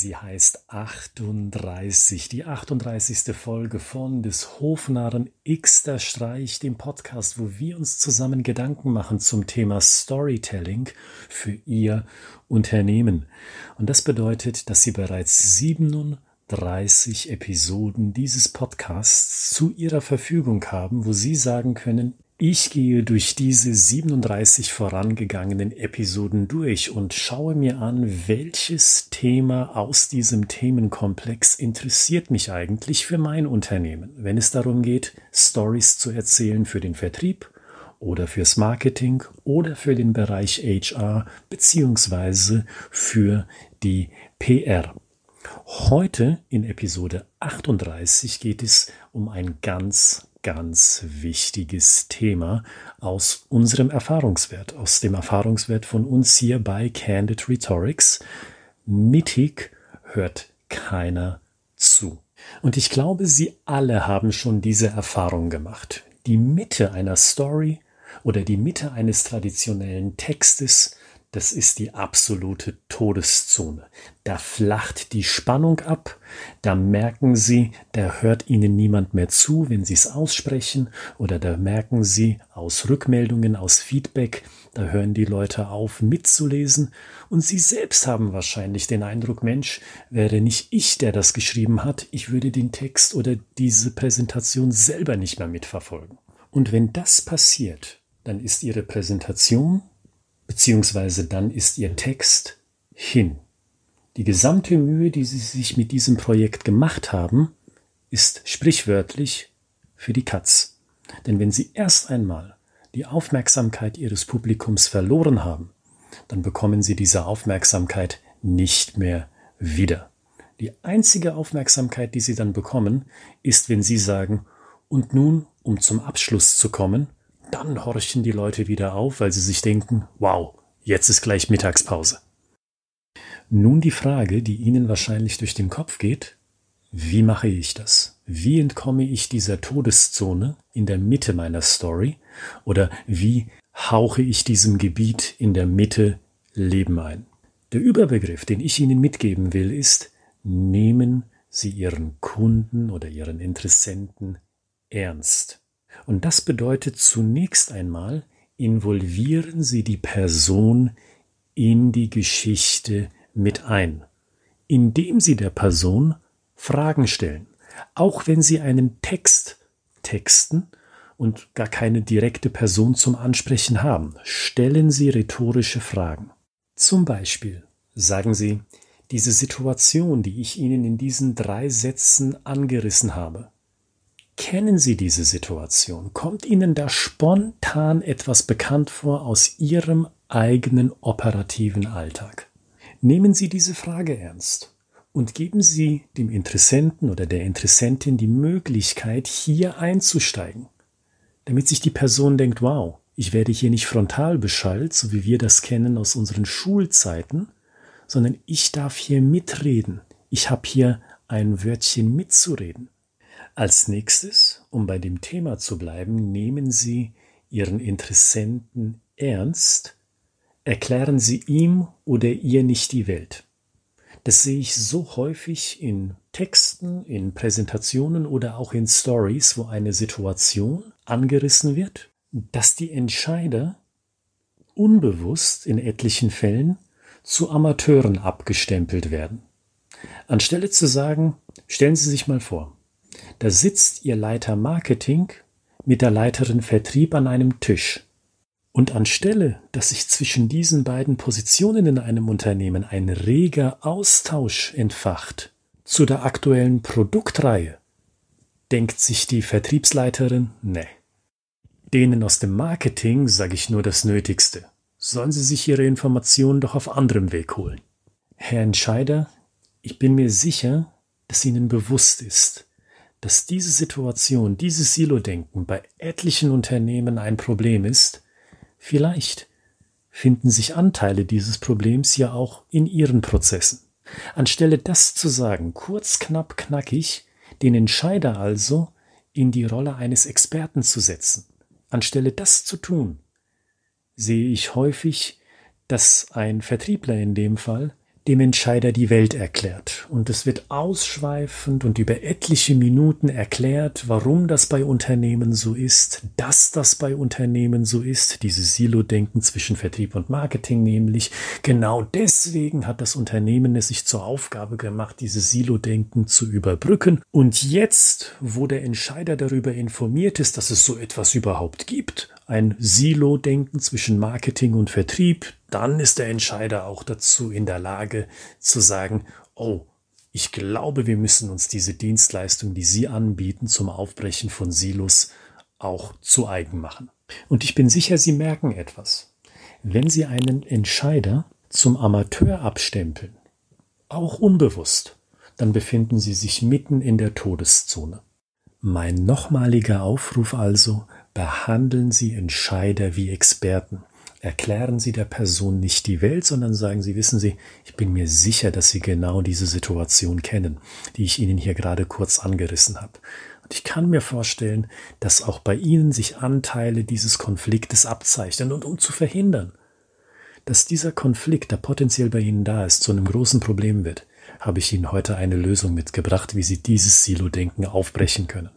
Sie heißt 38, die 38. Folge von des Hofnarren Xter Streich, dem Podcast, wo wir uns zusammen Gedanken machen zum Thema Storytelling für Ihr Unternehmen. Und das bedeutet, dass Sie bereits 37 Episoden dieses Podcasts zu Ihrer Verfügung haben, wo Sie sagen können, ich gehe durch diese 37 vorangegangenen Episoden durch und schaue mir an, welches Thema aus diesem Themenkomplex interessiert mich eigentlich für mein Unternehmen, wenn es darum geht, Stories zu erzählen für den Vertrieb oder fürs Marketing oder für den Bereich HR beziehungsweise für die PR. Heute in Episode 38 geht es um ein ganz ganz wichtiges Thema aus unserem Erfahrungswert, aus dem Erfahrungswert von uns hier bei Candid Rhetorics. Mittig hört keiner zu. Und ich glaube, Sie alle haben schon diese Erfahrung gemacht. Die Mitte einer Story oder die Mitte eines traditionellen Textes das ist die absolute Todeszone. Da flacht die Spannung ab, da merken Sie, da hört Ihnen niemand mehr zu, wenn Sie es aussprechen, oder da merken Sie aus Rückmeldungen, aus Feedback, da hören die Leute auf mitzulesen, und Sie selbst haben wahrscheinlich den Eindruck, Mensch, wäre nicht ich, der das geschrieben hat, ich würde den Text oder diese Präsentation selber nicht mehr mitverfolgen. Und wenn das passiert, dann ist Ihre Präsentation beziehungsweise dann ist Ihr Text hin. Die gesamte Mühe, die Sie sich mit diesem Projekt gemacht haben, ist sprichwörtlich für die Katz. Denn wenn Sie erst einmal die Aufmerksamkeit Ihres Publikums verloren haben, dann bekommen Sie diese Aufmerksamkeit nicht mehr wieder. Die einzige Aufmerksamkeit, die Sie dann bekommen, ist, wenn Sie sagen, und nun, um zum Abschluss zu kommen, dann horchen die Leute wieder auf, weil sie sich denken, wow, jetzt ist gleich Mittagspause. Nun die Frage, die Ihnen wahrscheinlich durch den Kopf geht, wie mache ich das? Wie entkomme ich dieser Todeszone in der Mitte meiner Story? Oder wie hauche ich diesem Gebiet in der Mitte Leben ein? Der Überbegriff, den ich Ihnen mitgeben will, ist, nehmen Sie Ihren Kunden oder Ihren Interessenten ernst. Und das bedeutet zunächst einmal, involvieren Sie die Person in die Geschichte mit ein, indem Sie der Person Fragen stellen. Auch wenn Sie einen Text texten und gar keine direkte Person zum Ansprechen haben, stellen Sie rhetorische Fragen. Zum Beispiel sagen Sie, diese Situation, die ich Ihnen in diesen drei Sätzen angerissen habe, Kennen Sie diese Situation? Kommt Ihnen da spontan etwas bekannt vor aus Ihrem eigenen operativen Alltag? Nehmen Sie diese Frage ernst und geben Sie dem Interessenten oder der Interessentin die Möglichkeit, hier einzusteigen, damit sich die Person denkt, wow, ich werde hier nicht frontal beschallt, so wie wir das kennen aus unseren Schulzeiten, sondern ich darf hier mitreden. Ich habe hier ein Wörtchen mitzureden. Als nächstes, um bei dem Thema zu bleiben, nehmen Sie Ihren Interessenten ernst, erklären Sie ihm oder ihr nicht die Welt. Das sehe ich so häufig in Texten, in Präsentationen oder auch in Stories, wo eine Situation angerissen wird, dass die Entscheider unbewusst in etlichen Fällen zu Amateuren abgestempelt werden. Anstelle zu sagen, stellen Sie sich mal vor, da sitzt Ihr Leiter Marketing mit der Leiterin Vertrieb an einem Tisch. Und anstelle, dass sich zwischen diesen beiden Positionen in einem Unternehmen ein reger Austausch entfacht zu der aktuellen Produktreihe, denkt sich die Vertriebsleiterin, ne. Denen aus dem Marketing sage ich nur das Nötigste. Sollen sie sich ihre Informationen doch auf anderem Weg holen. Herr Entscheider, ich bin mir sicher, dass Ihnen bewusst ist, dass diese Situation, dieses Silo-Denken bei etlichen Unternehmen ein Problem ist, vielleicht finden sich Anteile dieses Problems ja auch in ihren Prozessen. Anstelle das zu sagen, kurz, knapp, knackig, den Entscheider also in die Rolle eines Experten zu setzen, anstelle das zu tun, sehe ich häufig, dass ein Vertriebler in dem Fall dem Entscheider die Welt erklärt. Und es wird ausschweifend und über etliche Minuten erklärt, warum das bei Unternehmen so ist, dass das bei Unternehmen so ist, dieses Silo-Denken zwischen Vertrieb und Marketing nämlich. Genau deswegen hat das Unternehmen es sich zur Aufgabe gemacht, dieses Silo-Denken zu überbrücken. Und jetzt, wo der Entscheider darüber informiert ist, dass es so etwas überhaupt gibt, ein Silo-Denken zwischen Marketing und Vertrieb, dann ist der Entscheider auch dazu in der Lage zu sagen, oh, ich glaube, wir müssen uns diese Dienstleistung, die Sie anbieten, zum Aufbrechen von Silos auch zu eigen machen. Und ich bin sicher, Sie merken etwas. Wenn Sie einen Entscheider zum Amateur abstempeln, auch unbewusst, dann befinden Sie sich mitten in der Todeszone. Mein nochmaliger Aufruf also, behandeln Sie Entscheider wie Experten erklären Sie der Person nicht die Welt, sondern sagen Sie, wissen Sie, ich bin mir sicher, dass Sie genau diese Situation kennen, die ich Ihnen hier gerade kurz angerissen habe. Und ich kann mir vorstellen, dass auch bei Ihnen sich Anteile dieses Konfliktes abzeichnen. Und um zu verhindern, dass dieser Konflikt, der potenziell bei Ihnen da ist, zu einem großen Problem wird, habe ich Ihnen heute eine Lösung mitgebracht, wie Sie dieses Silo-Denken aufbrechen können.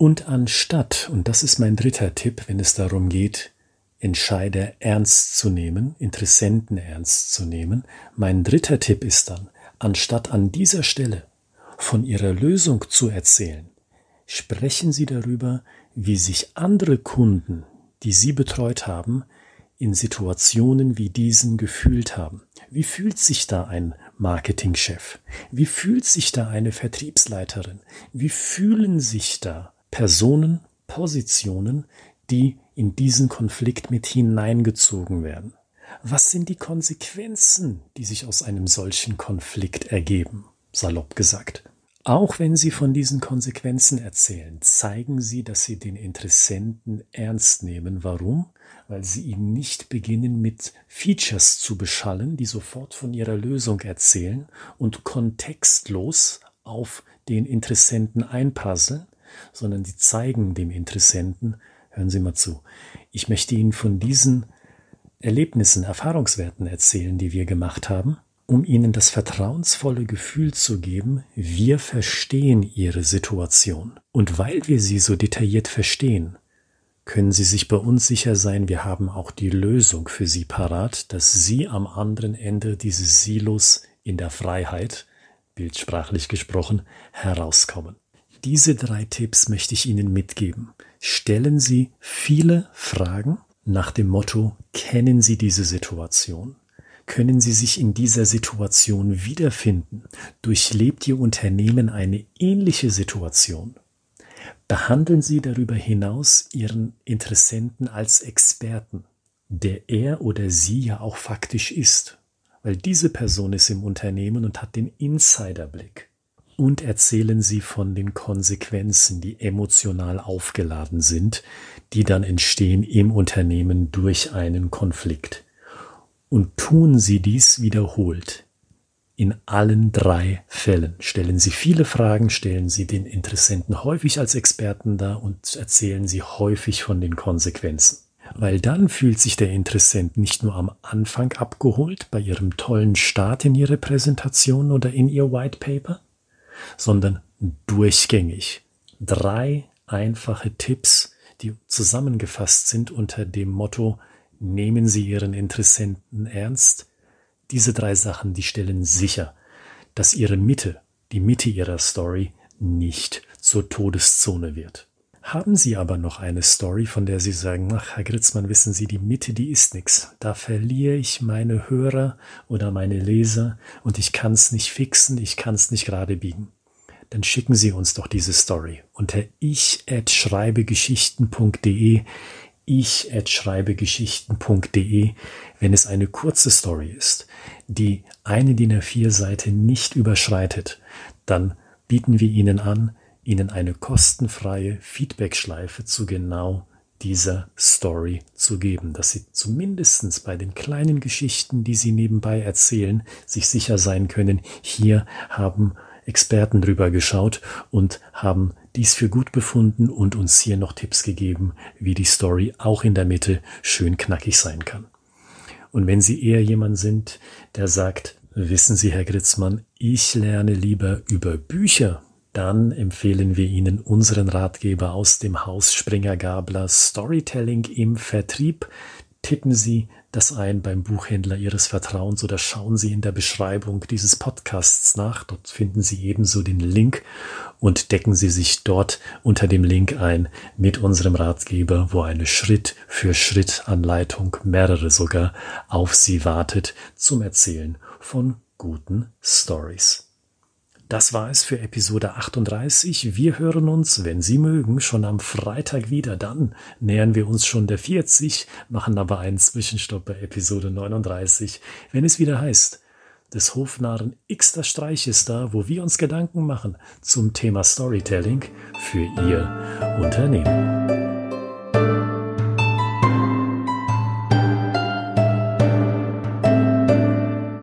Und anstatt, und das ist mein dritter Tipp, wenn es darum geht, Entscheider ernst zu nehmen, Interessenten ernst zu nehmen. Mein dritter Tipp ist dann, anstatt an dieser Stelle von Ihrer Lösung zu erzählen, sprechen Sie darüber, wie sich andere Kunden, die Sie betreut haben, in Situationen wie diesen gefühlt haben. Wie fühlt sich da ein Marketingchef? Wie fühlt sich da eine Vertriebsleiterin? Wie fühlen sich da Personen, Positionen, die in diesen Konflikt mit hineingezogen werden. Was sind die Konsequenzen, die sich aus einem solchen Konflikt ergeben? Salopp gesagt. Auch wenn Sie von diesen Konsequenzen erzählen, zeigen Sie, dass Sie den Interessenten ernst nehmen. Warum? Weil Sie ihn nicht beginnen mit Features zu beschallen, die sofort von ihrer Lösung erzählen und kontextlos auf den Interessenten einpasseln, sondern Sie zeigen dem Interessenten, Hören Sie mal zu. Ich möchte Ihnen von diesen Erlebnissen, Erfahrungswerten erzählen, die wir gemacht haben, um Ihnen das vertrauensvolle Gefühl zu geben, wir verstehen Ihre Situation. Und weil wir sie so detailliert verstehen, können Sie sich bei uns sicher sein, wir haben auch die Lösung für Sie parat, dass Sie am anderen Ende dieses Silos in der Freiheit, bildsprachlich gesprochen, herauskommen. Diese drei Tipps möchte ich Ihnen mitgeben. Stellen Sie viele Fragen nach dem Motto, kennen Sie diese Situation? Können Sie sich in dieser Situation wiederfinden? Durchlebt Ihr Unternehmen eine ähnliche Situation? Behandeln Sie darüber hinaus Ihren Interessenten als Experten, der er oder sie ja auch faktisch ist, weil diese Person ist im Unternehmen und hat den Insiderblick und erzählen sie von den Konsequenzen, die emotional aufgeladen sind, die dann entstehen im Unternehmen durch einen Konflikt. Und tun sie dies wiederholt. In allen drei Fällen stellen Sie viele Fragen, stellen Sie den Interessenten häufig als Experten dar und erzählen Sie häufig von den Konsequenzen. Weil dann fühlt sich der Interessent nicht nur am Anfang abgeholt bei Ihrem tollen Start in Ihre Präsentation oder in Ihr White Paper, sondern durchgängig. Drei einfache Tipps, die zusammengefasst sind unter dem Motto, nehmen Sie Ihren Interessenten ernst. Diese drei Sachen, die stellen sicher, dass Ihre Mitte, die Mitte Ihrer Story, nicht zur Todeszone wird. Haben Sie aber noch eine Story, von der Sie sagen, ach, Herr Gritzmann, wissen Sie, die Mitte, die ist nix. Da verliere ich meine Hörer oder meine Leser und ich kann es nicht fixen, ich kann es nicht gerade biegen. Dann schicken Sie uns doch diese Story unter ich@schreibegeschichten.de ich@schreibegeschichten.de, wenn es eine kurze Story ist, die eine DIN A4 Seite nicht überschreitet, dann bieten wir Ihnen an, Ihnen eine kostenfreie Feedbackschleife zu genau dieser Story zu geben, dass Sie zumindestens bei den kleinen Geschichten, die Sie nebenbei erzählen, sich sicher sein können, hier haben Experten drüber geschaut und haben dies für gut befunden und uns hier noch Tipps gegeben, wie die Story auch in der Mitte schön knackig sein kann. Und wenn Sie eher jemand sind, der sagt, Wissen Sie, Herr Gritzmann, ich lerne lieber über Bücher. Dann empfehlen wir Ihnen unseren Ratgeber aus dem Haus Springer Gabler Storytelling im Vertrieb. Tippen Sie das ein beim Buchhändler Ihres Vertrauens oder schauen Sie in der Beschreibung dieses Podcasts nach. Dort finden Sie ebenso den Link und decken Sie sich dort unter dem Link ein mit unserem Ratgeber, wo eine Schritt für Schritt Anleitung, mehrere sogar, auf Sie wartet zum Erzählen von guten Stories. Das war es für Episode 38. Wir hören uns, wenn Sie mögen, schon am Freitag wieder. Dann nähern wir uns schon der 40, machen aber einen Zwischenstopp bei Episode 39, wenn es wieder heißt, des Hofnarren X der Streich ist da, wo wir uns Gedanken machen zum Thema Storytelling für Ihr Unternehmen.